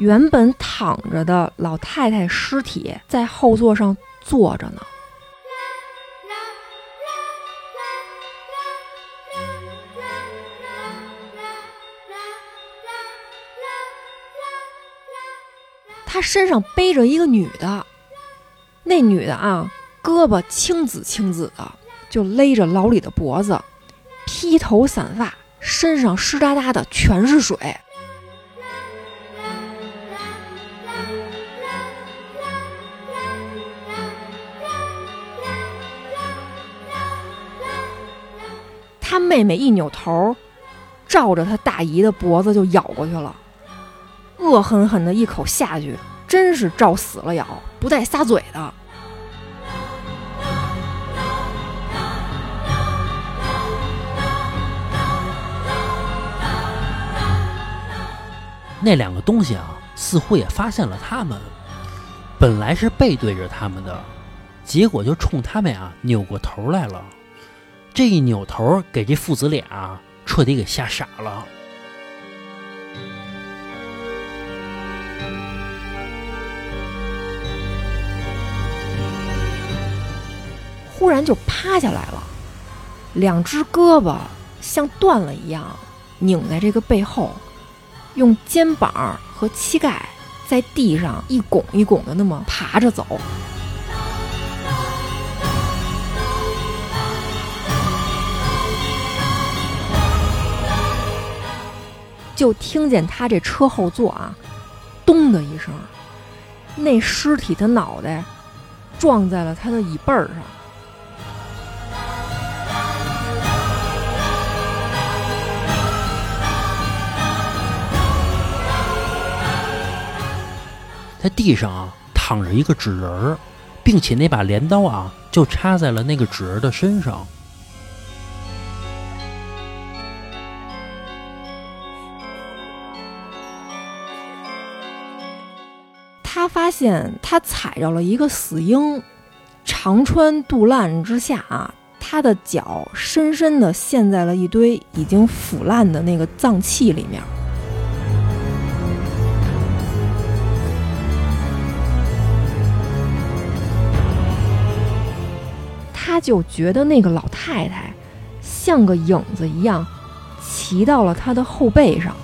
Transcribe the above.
原本躺着的老太太尸体在后座上坐着呢。他身上背着一个女的，那女的啊，胳膊青紫青紫的，就勒着老李的脖子，披头散发，身上湿哒哒的，全是水。他妹妹一扭头，照着他大姨的脖子就咬过去了，恶狠狠的一口下去，真是照死了咬，不带撒嘴的。那两个东西啊，似乎也发现了他们，本来是背对着他们的，结果就冲他们啊扭过头来了。这一扭头，给这父子俩彻底给吓傻了。忽然就趴下来了，两只胳膊像断了一样拧在这个背后，用肩膀和膝盖在地上一拱一拱的那么爬着走。就听见他这车后座啊，咚的一声，那尸体的脑袋撞在了他的椅背上。在地上啊躺着一个纸人儿，并且那把镰刀啊就插在了那个纸人的身上。他发现他踩着了一个死婴，肠穿肚烂之下啊，他的脚深深的陷在了一堆已经腐烂的那个脏器里面。他就觉得那个老太太像个影子一样，骑到了他的后背上。